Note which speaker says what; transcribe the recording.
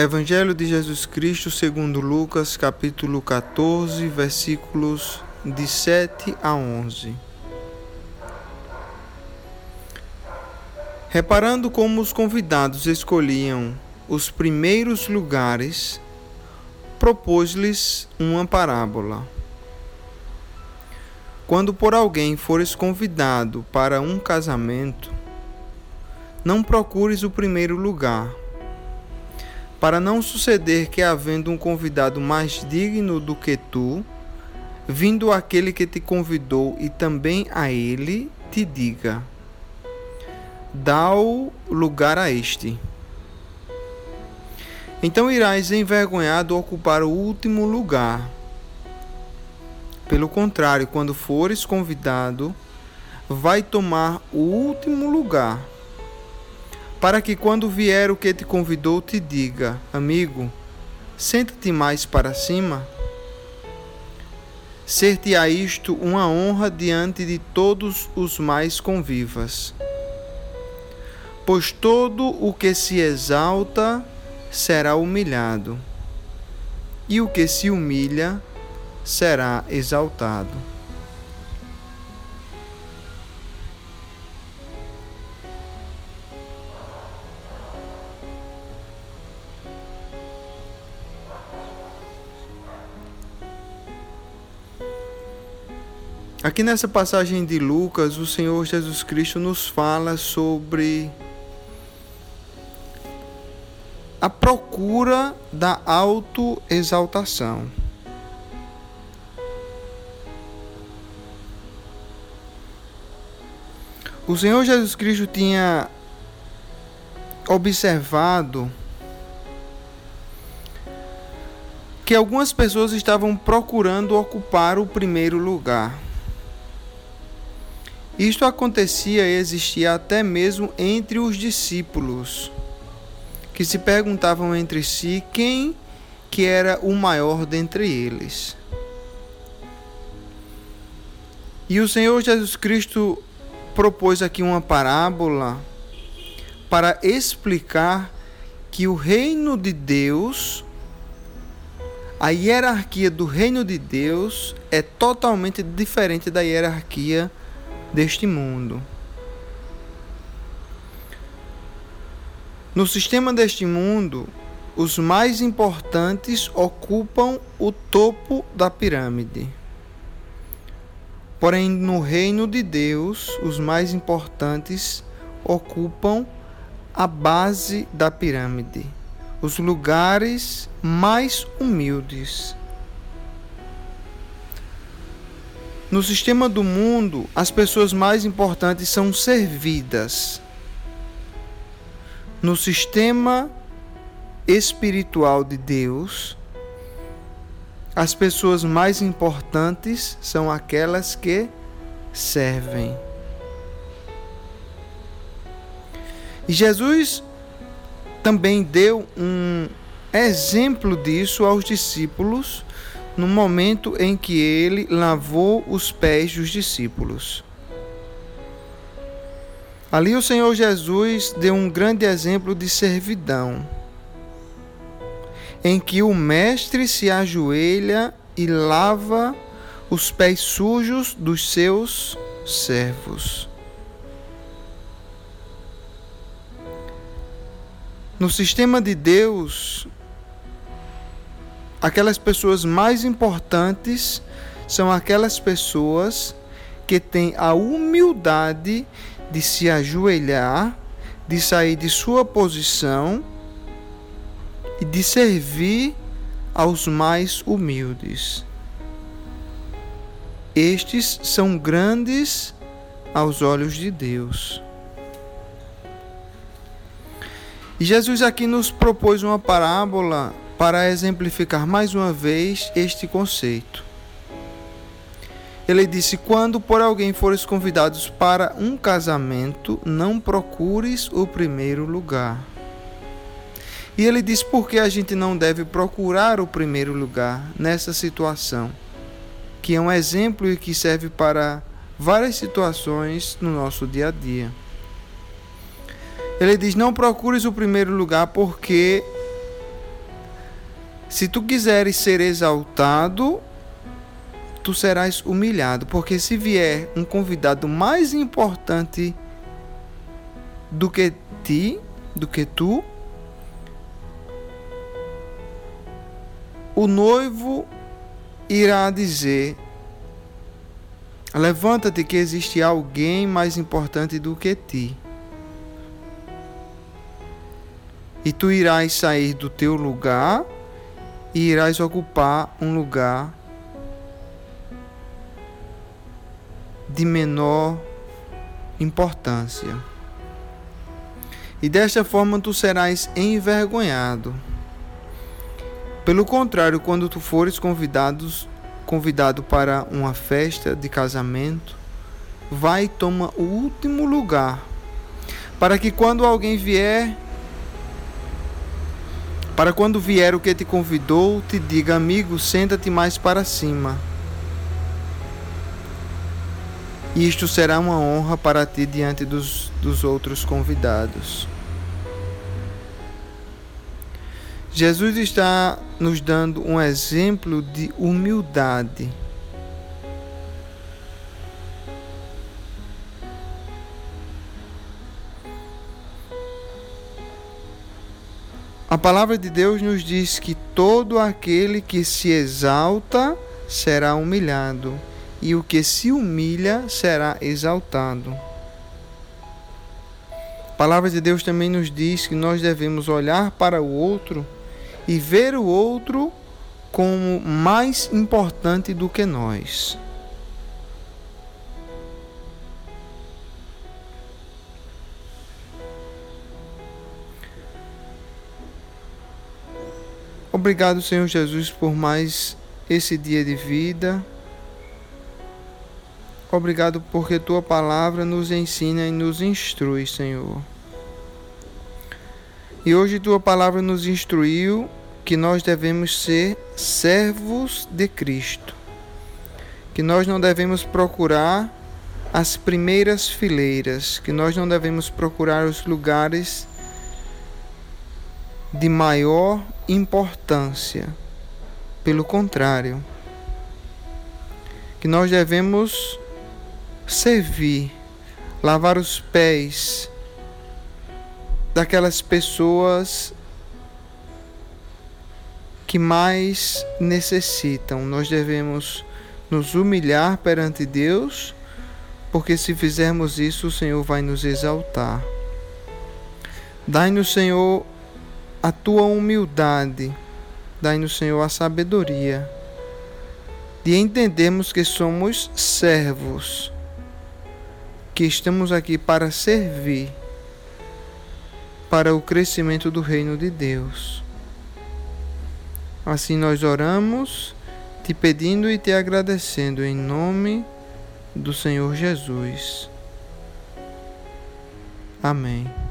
Speaker 1: Evangelho de Jesus Cristo segundo Lucas, capítulo 14, versículos de 7 a 11. Reparando como os convidados escolhiam os primeiros lugares, propôs-lhes uma parábola. Quando por alguém fores convidado para um casamento, não procures o primeiro lugar para não suceder que, havendo um convidado mais digno do que tu, vindo aquele que te convidou e também a ele, te diga: Dá o lugar a este. Então irás envergonhado ocupar o último lugar. Pelo contrário, quando fores convidado, vai tomar o último lugar para que quando vier o que te convidou te diga: Amigo, senta-te mais para cima. Ser-te-á isto uma honra diante de todos os mais convivas. Pois todo o que se exalta será humilhado, e o que se humilha será exaltado. Aqui nessa passagem de Lucas, o Senhor Jesus Cristo nos fala sobre a procura da autoexaltação. O Senhor Jesus Cristo tinha observado que algumas pessoas estavam procurando ocupar o primeiro lugar. Isto acontecia e existia até mesmo entre os discípulos, que se perguntavam entre si quem que era o maior dentre eles. E o Senhor Jesus Cristo propôs aqui uma parábola para explicar que o reino de Deus, a hierarquia do reino de Deus é totalmente diferente da hierarquia deste mundo. No sistema deste mundo, os mais importantes ocupam o topo da pirâmide. Porém, no reino de Deus, os mais importantes ocupam a base da pirâmide, os lugares mais humildes. No sistema do mundo, as pessoas mais importantes são servidas. No sistema espiritual de Deus, as pessoas mais importantes são aquelas que servem. E Jesus também deu um exemplo disso aos discípulos no momento em que ele lavou os pés dos discípulos. Ali o Senhor Jesus deu um grande exemplo de servidão, em que o mestre se ajoelha e lava os pés sujos dos seus servos. No sistema de Deus, aquelas pessoas mais importantes são aquelas pessoas que têm a humildade de se ajoelhar, de sair de sua posição e de servir aos mais humildes. Estes são grandes aos olhos de Deus. E Jesus aqui nos propôs uma parábola para exemplificar mais uma vez este conceito. Ele disse: Quando por alguém fores convidados para um casamento, não procures o primeiro lugar. E ele diz por que a gente não deve procurar o primeiro lugar nessa situação, que é um exemplo e que serve para várias situações no nosso dia a dia. Ele diz: Não procures o primeiro lugar porque Se tu quiseres ser exaltado, tu serás humilhado, porque se vier um convidado mais importante do que ti, do que tu, o noivo irá dizer: Levanta-te, que existe alguém mais importante do que ti. E tu irás sair do teu lugar e irás ocupar um lugar de menor importância. E desta forma tu serás envergonhado. Pelo contrário, quando tu fores convidados, convidado para uma festa de casamento, vai e toma o último lugar, para que quando alguém vier para quando vier o que te convidou, te diga, amigo, senta-te mais para cima. Isto será uma honra para ti diante dos, dos outros convidados. Jesus está nos dando um exemplo de humildade. A palavra de Deus nos diz que todo aquele que se exalta será humilhado, e o que se humilha será exaltado. A palavra de Deus também nos diz que nós devemos olhar para o outro e ver o outro como mais importante do que nós. Obrigado, Senhor Jesus, por mais esse dia de vida. Obrigado porque tua palavra nos ensina e nos instrui, Senhor. E hoje tua palavra nos instruiu que nós devemos ser servos de Cristo. Que nós não devemos procurar as primeiras fileiras, que nós não devemos procurar os lugares de maior importância. Pelo contrário, que nós devemos servir, lavar os pés daquelas pessoas que mais necessitam. Nós devemos nos humilhar perante Deus, porque se fizermos isso, o Senhor vai nos exaltar. Dai-nos, Senhor, a tua humildade, dai-nos, Senhor, a sabedoria de entendermos que somos servos, que estamos aqui para servir, para o crescimento do reino de Deus. Assim nós oramos, te pedindo e te agradecendo em nome do Senhor Jesus. Amém.